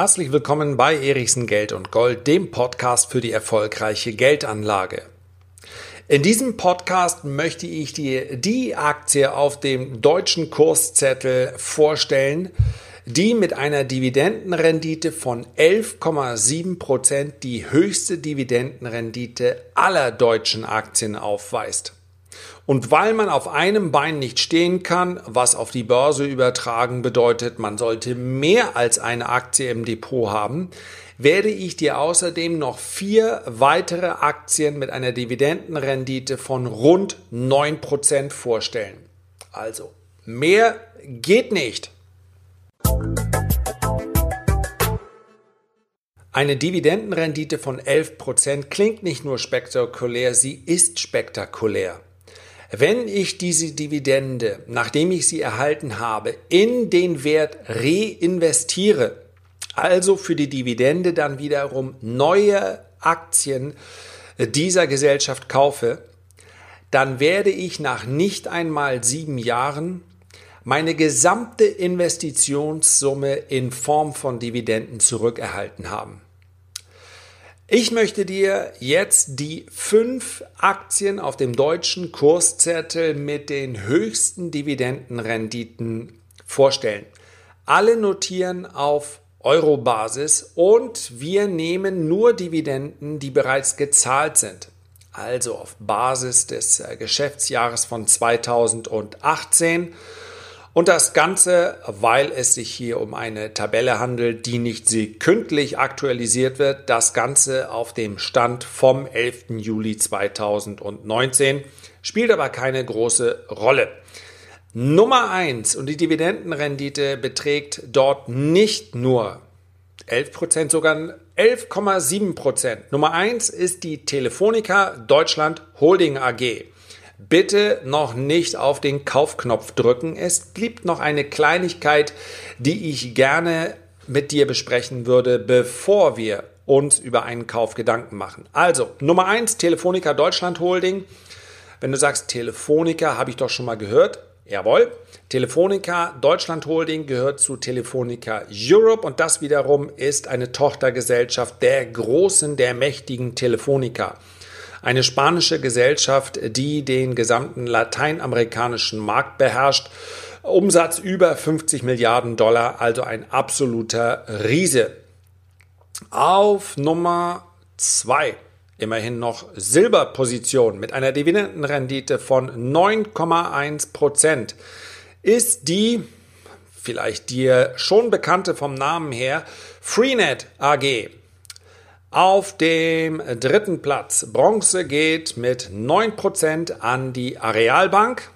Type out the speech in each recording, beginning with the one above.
Herzlich willkommen bei Erichsen Geld und Gold, dem Podcast für die erfolgreiche Geldanlage. In diesem Podcast möchte ich dir die Aktie auf dem deutschen Kurszettel vorstellen, die mit einer Dividendenrendite von 11,7 Prozent die höchste Dividendenrendite aller deutschen Aktien aufweist. Und weil man auf einem Bein nicht stehen kann, was auf die Börse übertragen bedeutet, man sollte mehr als eine Aktie im Depot haben, werde ich dir außerdem noch vier weitere Aktien mit einer Dividendenrendite von rund 9% vorstellen. Also, mehr geht nicht. Eine Dividendenrendite von 11% klingt nicht nur spektakulär, sie ist spektakulär. Wenn ich diese Dividende, nachdem ich sie erhalten habe, in den Wert reinvestiere, also für die Dividende dann wiederum neue Aktien dieser Gesellschaft kaufe, dann werde ich nach nicht einmal sieben Jahren meine gesamte Investitionssumme in Form von Dividenden zurückerhalten haben. Ich möchte dir jetzt die fünf Aktien auf dem deutschen Kurszettel mit den höchsten Dividendenrenditen vorstellen. Alle notieren auf Euro-Basis und wir nehmen nur Dividenden, die bereits gezahlt sind. Also auf Basis des äh, Geschäftsjahres von 2018 und das Ganze, weil es sich hier um eine Tabelle handelt, die nicht sekündlich aktualisiert wird, das Ganze auf dem Stand vom 11. Juli 2019, spielt aber keine große Rolle. Nummer eins und die Dividendenrendite beträgt dort nicht nur 11 Prozent, sogar 11,7 Prozent. Nummer eins ist die Telefonica Deutschland Holding AG bitte noch nicht auf den Kaufknopf drücken. Es gibt noch eine Kleinigkeit, die ich gerne mit dir besprechen würde, bevor wir uns über einen Kauf Gedanken machen. Also, Nummer eins Telefonica Deutschland Holding. Wenn du sagst, Telefonica habe ich doch schon mal gehört. Jawohl. Telefonica Deutschland Holding gehört zu Telefonica Europe und das wiederum ist eine Tochtergesellschaft der großen, der mächtigen Telefonica eine spanische Gesellschaft, die den gesamten lateinamerikanischen Markt beherrscht. Umsatz über 50 Milliarden Dollar, also ein absoluter Riese. Auf Nummer zwei immerhin noch Silberposition mit einer Dividendenrendite von 9,1 Prozent ist die vielleicht dir schon bekannte vom Namen her Freenet AG. Auf dem dritten Platz Bronze geht mit 9% an die Arealbank.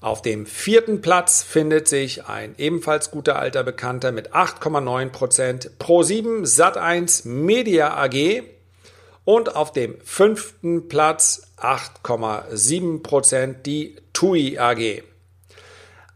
Auf dem vierten Platz findet sich ein ebenfalls guter alter Bekannter mit 8,9% Pro7 Sat1 Media AG. Und auf dem fünften Platz 8,7% die TUI AG.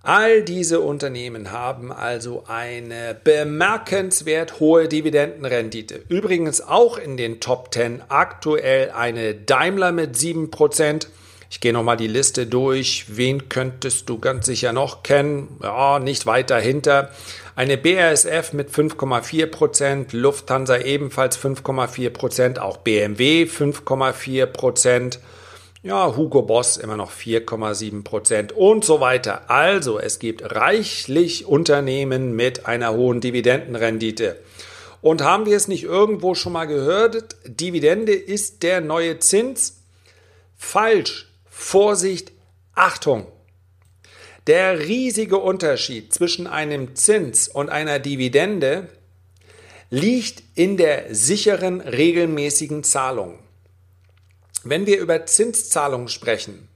All diese Unternehmen haben also eine bemerkenswert hohe Dividendenrendite. Übrigens auch in den Top 10 aktuell eine Daimler mit 7%. Ich gehe nochmal die Liste durch. Wen könntest du ganz sicher noch kennen? Ja, nicht weit dahinter. Eine BASF mit 5,4%, Lufthansa ebenfalls 5,4%, auch BMW 5,4%. Ja, Hugo Boss immer noch 4,7 Prozent und so weiter. Also es gibt reichlich Unternehmen mit einer hohen Dividendenrendite. Und haben wir es nicht irgendwo schon mal gehört? Dividende ist der neue Zins? Falsch. Vorsicht, Achtung. Der riesige Unterschied zwischen einem Zins und einer Dividende liegt in der sicheren regelmäßigen Zahlung. Wenn wir über Zinszahlungen sprechen,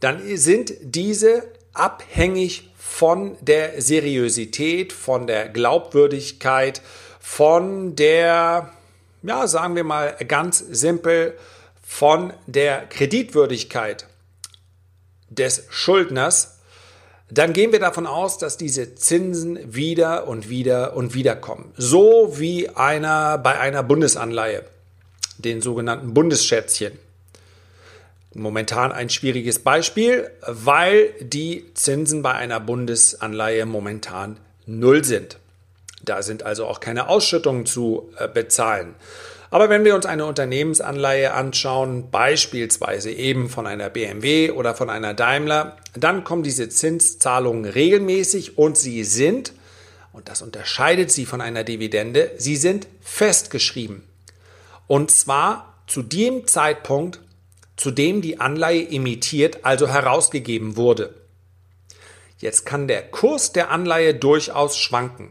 dann sind diese abhängig von der Seriosität, von der Glaubwürdigkeit, von der, ja, sagen wir mal ganz simpel, von der Kreditwürdigkeit des Schuldners, dann gehen wir davon aus, dass diese Zinsen wieder und wieder und wieder kommen. So wie einer bei einer Bundesanleihe den sogenannten Bundesschätzchen. Momentan ein schwieriges Beispiel, weil die Zinsen bei einer Bundesanleihe momentan null sind. Da sind also auch keine Ausschüttungen zu äh, bezahlen. Aber wenn wir uns eine Unternehmensanleihe anschauen, beispielsweise eben von einer BMW oder von einer Daimler, dann kommen diese Zinszahlungen regelmäßig und sie sind, und das unterscheidet sie von einer Dividende, sie sind festgeschrieben. Und zwar zu dem Zeitpunkt, zu dem die Anleihe emittiert, also herausgegeben wurde. Jetzt kann der Kurs der Anleihe durchaus schwanken.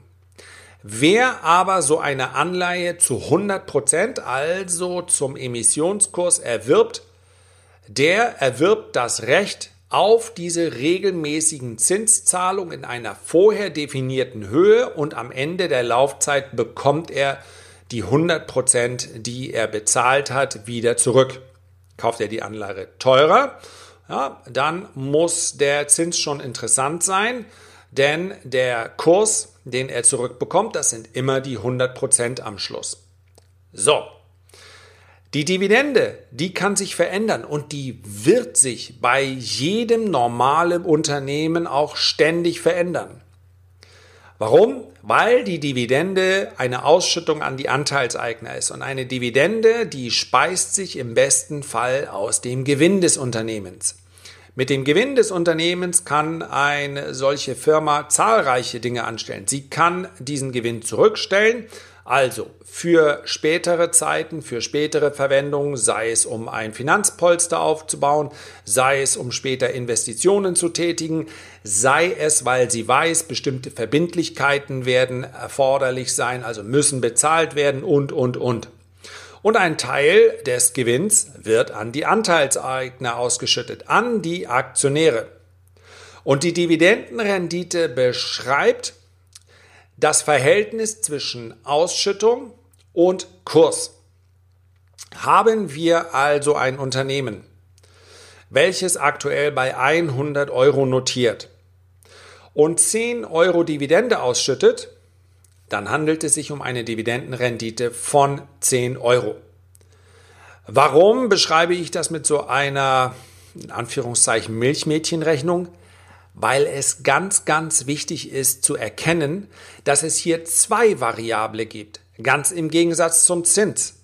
Wer aber so eine Anleihe zu 100 Prozent, also zum Emissionskurs erwirbt, der erwirbt das Recht auf diese regelmäßigen Zinszahlungen in einer vorher definierten Höhe und am Ende der Laufzeit bekommt er die 100 Prozent, die er bezahlt hat, wieder zurück. Kauft er die Anleihe teurer, ja, dann muss der Zins schon interessant sein, denn der Kurs den er zurückbekommt. Das sind immer die 100% am Schluss. So. Die Dividende, die kann sich verändern und die wird sich bei jedem normalen Unternehmen auch ständig verändern. Warum? Weil die Dividende eine Ausschüttung an die Anteilseigner ist und eine Dividende, die speist sich im besten Fall aus dem Gewinn des Unternehmens. Mit dem Gewinn des Unternehmens kann eine solche Firma zahlreiche Dinge anstellen. Sie kann diesen Gewinn zurückstellen, also für spätere Zeiten, für spätere Verwendungen, sei es um ein Finanzpolster aufzubauen, sei es um später Investitionen zu tätigen, sei es, weil sie weiß, bestimmte Verbindlichkeiten werden erforderlich sein, also müssen bezahlt werden und, und, und und ein Teil des Gewinns wird an die Anteilseigner ausgeschüttet, an die Aktionäre. Und die Dividendenrendite beschreibt das Verhältnis zwischen Ausschüttung und Kurs. Haben wir also ein Unternehmen, welches aktuell bei 100 Euro notiert und 10 Euro Dividende ausschüttet, dann handelt es sich um eine Dividendenrendite von 10 Euro. Warum beschreibe ich das mit so einer, in Anführungszeichen, Milchmädchenrechnung? Weil es ganz, ganz wichtig ist zu erkennen, dass es hier zwei Variable gibt, ganz im Gegensatz zum Zins.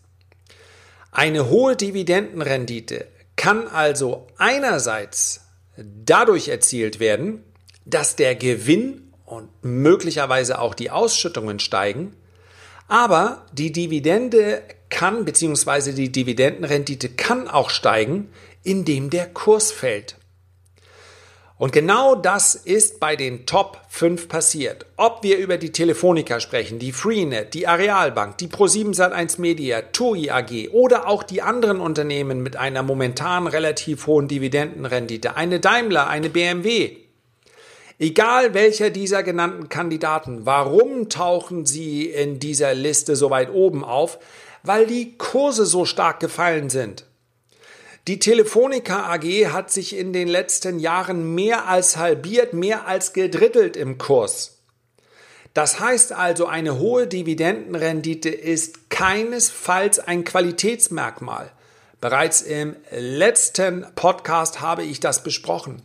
Eine hohe Dividendenrendite kann also einerseits dadurch erzielt werden, dass der Gewinn und möglicherweise auch die Ausschüttungen steigen. Aber die Dividende kann, beziehungsweise die Dividendenrendite kann auch steigen, indem der Kurs fällt. Und genau das ist bei den Top 5 passiert. Ob wir über die Telefonica sprechen, die Freenet, die Arealbank, die Pro7 Sat1 Media, TUI AG oder auch die anderen Unternehmen mit einer momentan relativ hohen Dividendenrendite, eine Daimler, eine BMW, Egal welcher dieser genannten Kandidaten, warum tauchen sie in dieser Liste so weit oben auf? Weil die Kurse so stark gefallen sind. Die Telefonica AG hat sich in den letzten Jahren mehr als halbiert, mehr als gedrittelt im Kurs. Das heißt also, eine hohe Dividendenrendite ist keinesfalls ein Qualitätsmerkmal. Bereits im letzten Podcast habe ich das besprochen.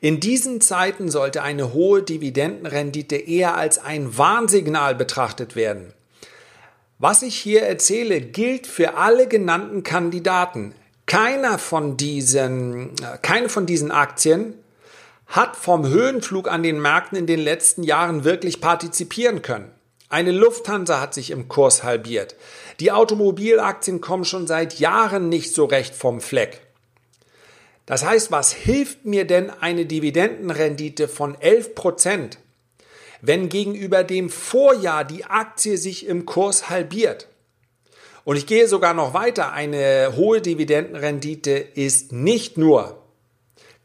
In diesen Zeiten sollte eine hohe Dividendenrendite eher als ein Warnsignal betrachtet werden. Was ich hier erzähle, gilt für alle genannten Kandidaten. Keiner von diesen, äh, keine von diesen Aktien hat vom Höhenflug an den Märkten in den letzten Jahren wirklich partizipieren können. Eine Lufthansa hat sich im Kurs halbiert. Die Automobilaktien kommen schon seit Jahren nicht so recht vom Fleck. Das heißt, was hilft mir denn eine Dividendenrendite von 11 Prozent, wenn gegenüber dem Vorjahr die Aktie sich im Kurs halbiert? Und ich gehe sogar noch weiter. Eine hohe Dividendenrendite ist nicht nur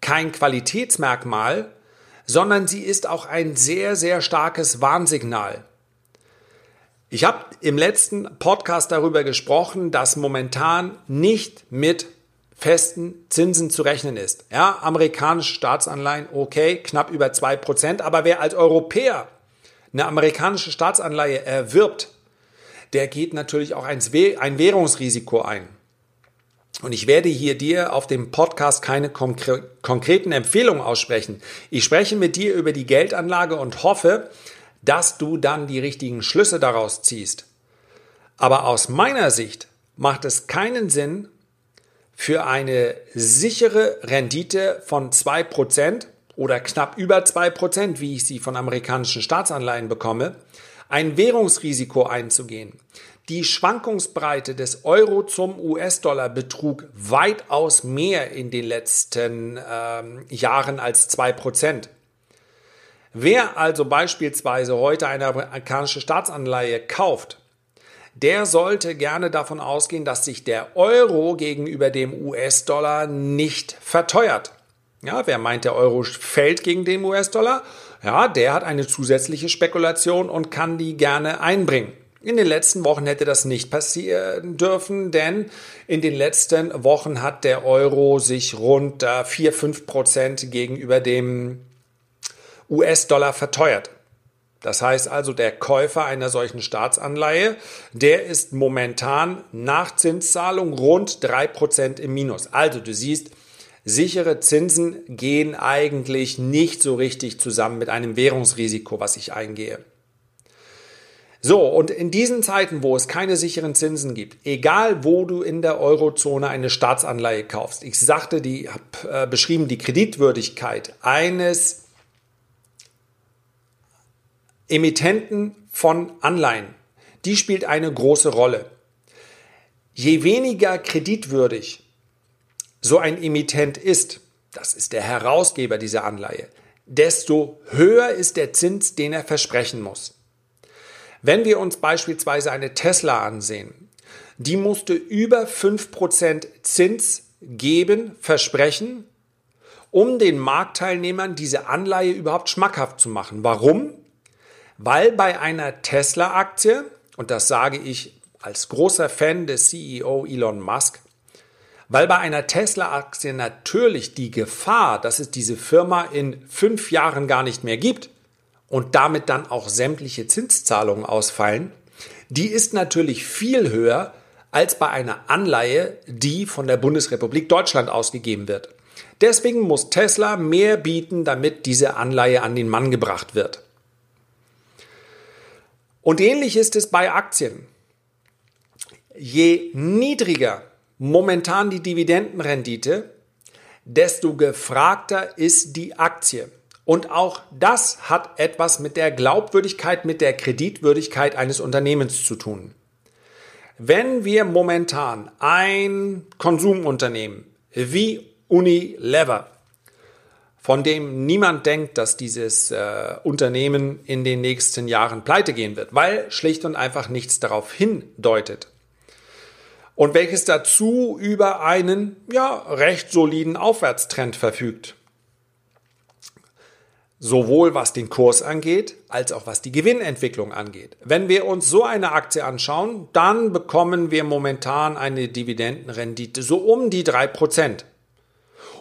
kein Qualitätsmerkmal, sondern sie ist auch ein sehr, sehr starkes Warnsignal. Ich habe im letzten Podcast darüber gesprochen, dass momentan nicht mit festen Zinsen zu rechnen ist. Ja, amerikanische Staatsanleihen, okay, knapp über zwei Prozent. Aber wer als Europäer eine amerikanische Staatsanleihe erwirbt, der geht natürlich auch ein Währungsrisiko ein. Und ich werde hier dir auf dem Podcast keine konkreten Empfehlungen aussprechen. Ich spreche mit dir über die Geldanlage und hoffe, dass du dann die richtigen Schlüsse daraus ziehst. Aber aus meiner Sicht macht es keinen Sinn, für eine sichere Rendite von 2% oder knapp über 2%, wie ich sie von amerikanischen Staatsanleihen bekomme, ein Währungsrisiko einzugehen. Die Schwankungsbreite des Euro zum US-Dollar betrug weitaus mehr in den letzten ähm, Jahren als 2%. Wer also beispielsweise heute eine amerikanische Staatsanleihe kauft, der sollte gerne davon ausgehen, dass sich der Euro gegenüber dem US-Dollar nicht verteuert. Ja, wer meint, der Euro fällt gegen den US-Dollar? Ja, der hat eine zusätzliche Spekulation und kann die gerne einbringen. In den letzten Wochen hätte das nicht passieren dürfen, denn in den letzten Wochen hat der Euro sich rund 4, 5 Prozent gegenüber dem US-Dollar verteuert. Das heißt also, der Käufer einer solchen Staatsanleihe, der ist momentan nach Zinszahlung rund drei Prozent im Minus. Also du siehst, sichere Zinsen gehen eigentlich nicht so richtig zusammen mit einem Währungsrisiko, was ich eingehe. So, und in diesen Zeiten, wo es keine sicheren Zinsen gibt, egal wo du in der Eurozone eine Staatsanleihe kaufst, ich sagte, die habe äh, beschrieben, die Kreditwürdigkeit eines Emittenten von Anleihen, die spielt eine große Rolle. Je weniger kreditwürdig so ein Emittent ist, das ist der Herausgeber dieser Anleihe, desto höher ist der Zins, den er versprechen muss. Wenn wir uns beispielsweise eine Tesla ansehen, die musste über 5% Zins geben, versprechen, um den Marktteilnehmern diese Anleihe überhaupt schmackhaft zu machen. Warum? weil bei einer Tesla-Aktie, und das sage ich als großer Fan des CEO Elon Musk, weil bei einer Tesla-Aktie natürlich die Gefahr, dass es diese Firma in fünf Jahren gar nicht mehr gibt und damit dann auch sämtliche Zinszahlungen ausfallen, die ist natürlich viel höher als bei einer Anleihe, die von der Bundesrepublik Deutschland ausgegeben wird. Deswegen muss Tesla mehr bieten, damit diese Anleihe an den Mann gebracht wird. Und ähnlich ist es bei Aktien. Je niedriger momentan die Dividendenrendite, desto gefragter ist die Aktie. Und auch das hat etwas mit der Glaubwürdigkeit, mit der Kreditwürdigkeit eines Unternehmens zu tun. Wenn wir momentan ein Konsumunternehmen wie Unilever von dem niemand denkt, dass dieses äh, Unternehmen in den nächsten Jahren pleite gehen wird, weil schlicht und einfach nichts darauf hindeutet. Und welches dazu über einen ja recht soliden Aufwärtstrend verfügt. Sowohl was den Kurs angeht, als auch was die Gewinnentwicklung angeht. Wenn wir uns so eine Aktie anschauen, dann bekommen wir momentan eine Dividendenrendite so um die drei Prozent.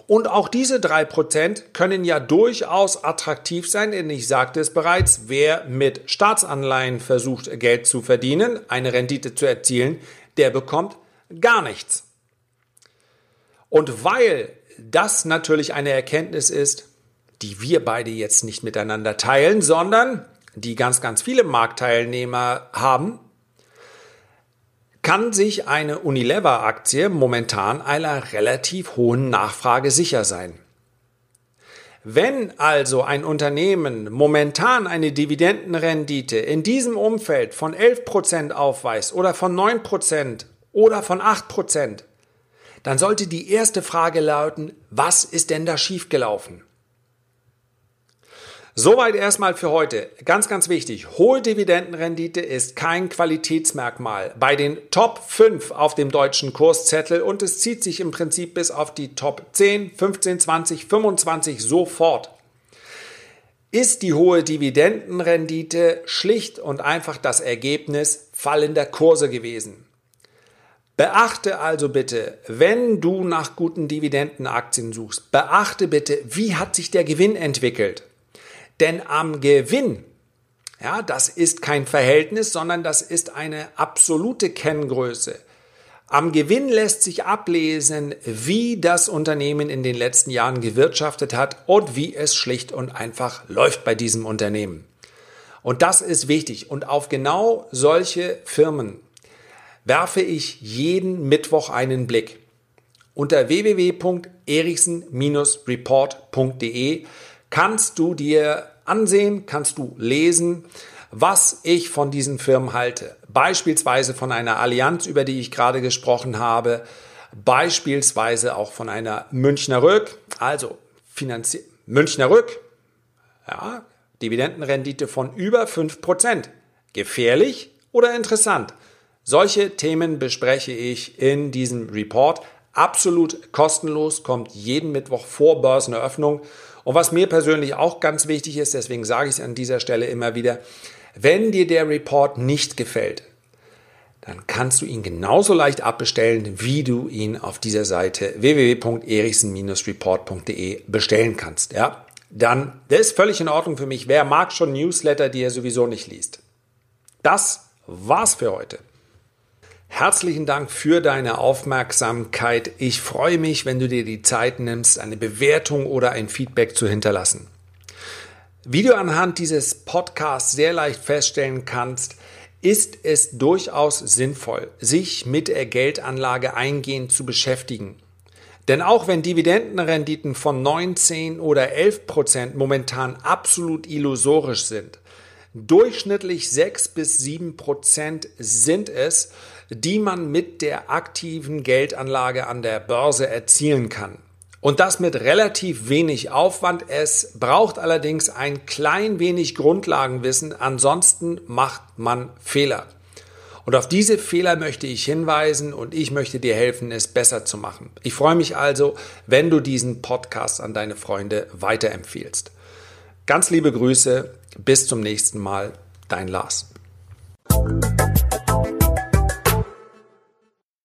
Und auch diese drei Prozent können ja durchaus attraktiv sein, denn ich sagte es bereits, wer mit Staatsanleihen versucht, Geld zu verdienen, eine Rendite zu erzielen, der bekommt gar nichts. Und weil das natürlich eine Erkenntnis ist, die wir beide jetzt nicht miteinander teilen, sondern die ganz, ganz viele Marktteilnehmer haben, kann sich eine Unilever-Aktie momentan einer relativ hohen Nachfrage sicher sein. Wenn also ein Unternehmen momentan eine Dividendenrendite in diesem Umfeld von 11% aufweist oder von 9% oder von 8%, dann sollte die erste Frage lauten, was ist denn da schiefgelaufen? Soweit erstmal für heute. Ganz, ganz wichtig. Hohe Dividendenrendite ist kein Qualitätsmerkmal bei den Top 5 auf dem deutschen Kurszettel und es zieht sich im Prinzip bis auf die Top 10, 15, 20, 25 sofort. Ist die hohe Dividendenrendite schlicht und einfach das Ergebnis fallender Kurse gewesen? Beachte also bitte, wenn du nach guten Dividendenaktien suchst, beachte bitte, wie hat sich der Gewinn entwickelt? Denn am Gewinn, ja, das ist kein Verhältnis, sondern das ist eine absolute Kenngröße. Am Gewinn lässt sich ablesen, wie das Unternehmen in den letzten Jahren gewirtschaftet hat und wie es schlicht und einfach läuft bei diesem Unternehmen. Und das ist wichtig. Und auf genau solche Firmen werfe ich jeden Mittwoch einen Blick. Unter www.erichsen-report.de kannst du dir ansehen, kannst du lesen, was ich von diesen Firmen halte. Beispielsweise von einer Allianz, über die ich gerade gesprochen habe, beispielsweise auch von einer Münchner Rück, also Finanzie Münchner Rück, ja, Dividendenrendite von über 5%. Gefährlich oder interessant? Solche Themen bespreche ich in diesem Report. Absolut kostenlos, kommt jeden Mittwoch vor Börseneröffnung. Und was mir persönlich auch ganz wichtig ist, deswegen sage ich es an dieser Stelle immer wieder, wenn dir der Report nicht gefällt, dann kannst du ihn genauso leicht abbestellen, wie du ihn auf dieser Seite www.erichsen-report.de bestellen kannst. Ja, dann, das ist völlig in Ordnung für mich. Wer mag schon Newsletter, die er sowieso nicht liest? Das war's für heute. Herzlichen Dank für deine Aufmerksamkeit. Ich freue mich, wenn du dir die Zeit nimmst, eine Bewertung oder ein Feedback zu hinterlassen. Wie du anhand dieses Podcasts sehr leicht feststellen kannst, ist es durchaus sinnvoll, sich mit der Geldanlage eingehend zu beschäftigen. Denn auch wenn Dividendenrenditen von 19 oder 11 Prozent momentan absolut illusorisch sind, durchschnittlich 6 bis 7 Prozent sind es, die man mit der aktiven Geldanlage an der Börse erzielen kann. Und das mit relativ wenig Aufwand. Es braucht allerdings ein klein wenig Grundlagenwissen, ansonsten macht man Fehler. Und auf diese Fehler möchte ich hinweisen und ich möchte dir helfen, es besser zu machen. Ich freue mich also, wenn du diesen Podcast an deine Freunde weiterempfiehlst. Ganz liebe Grüße, bis zum nächsten Mal, dein Lars.